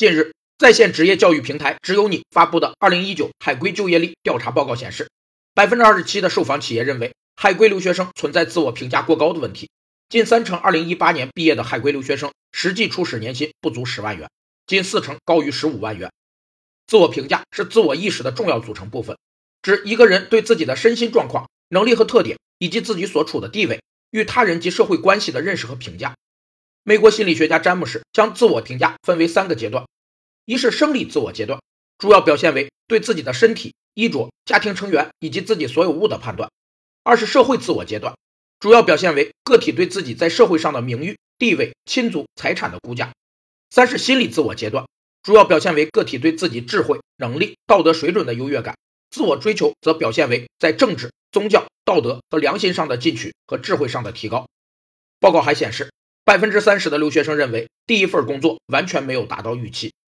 近日，在线职业教育平台“只有你”发布的二零一九海归就业力调查报告显示，百分之二十七的受访企业认为海归留学生存在自我评价过高的问题，近三成二零一八年毕业的海归留学生实际初始年薪不足十万元，近四成高于十五万元。自我评价是自我意识的重要组成部分，指一个人对自己的身心状况、能力和特点，以及自己所处的地位与他人及社会关系的认识和评价。美国心理学家詹姆士将自我评价分为三个阶段：一是生理自我阶段，主要表现为对自己的身体、衣着、家庭成员以及自己所有物的判断；二是社会自我阶段，主要表现为个体对自己在社会上的名誉、地位、亲族、财产的估价；三是心理自我阶段，主要表现为个体对自己智慧、能力、道德水准的优越感；自我追求则表现为在政治、宗教、道德和良心上的进取和智慧上的提高。报告还显示。百分之三十的留学生认为第一份工作完全没有达到预期。